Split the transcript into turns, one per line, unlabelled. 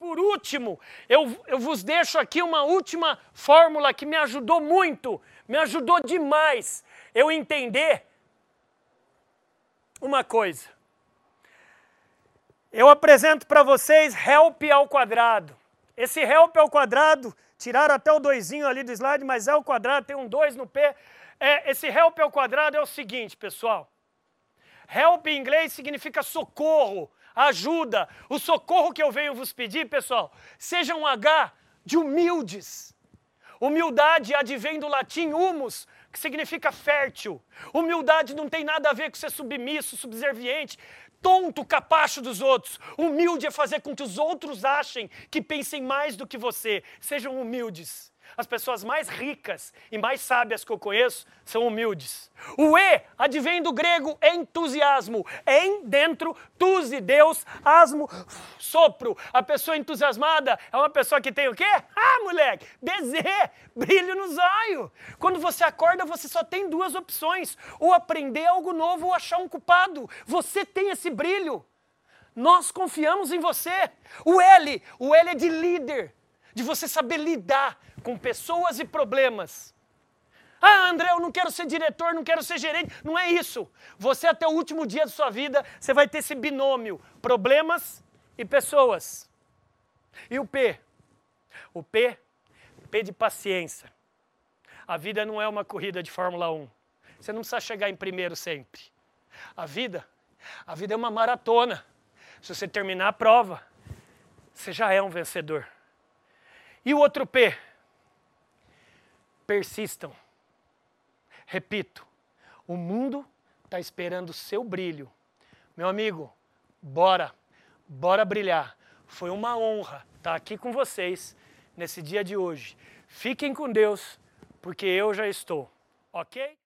por último, eu, eu vos deixo aqui uma última fórmula que me ajudou muito, me ajudou demais eu entender uma coisa. Eu apresento para vocês help ao quadrado. Esse help ao quadrado, tiraram até o doisinho ali do slide, mas é o quadrado, tem um 2 no P. É, esse help ao quadrado é o seguinte, pessoal. Help em inglês significa socorro, ajuda. O socorro que eu venho vos pedir, pessoal, seja um H de humildes. Humildade advém do latim humus, que significa fértil. Humildade não tem nada a ver com ser submisso, subserviente, tonto, capacho dos outros. Humilde é fazer com que os outros achem que pensem mais do que você. Sejam humildes. As pessoas mais ricas e mais sábias que eu conheço são humildes. O E advém do grego entusiasmo. Em, dentro, tus e Deus, asmo, sopro. A pessoa entusiasmada é uma pessoa que tem o quê? Ah, moleque, desejo, brilho nos olhos. Quando você acorda, você só tem duas opções: ou aprender algo novo ou achar um culpado. Você tem esse brilho. Nós confiamos em você. O L, o L é de líder, de você saber lidar com pessoas e problemas. Ah, André, eu não quero ser diretor, não quero ser gerente. Não é isso. Você, até o último dia da sua vida, você vai ter esse binômio: problemas e pessoas. E o P? O P, P de paciência. A vida não é uma corrida de Fórmula 1. Você não precisa chegar em primeiro sempre. A vida, a vida é uma maratona. Se você terminar a prova, você já é um vencedor. E o outro P? persistam. Repito, o mundo está esperando o seu brilho. Meu amigo, bora, bora brilhar. Foi uma honra estar aqui com vocês nesse dia de hoje. Fiquem com Deus, porque eu já estou, ok?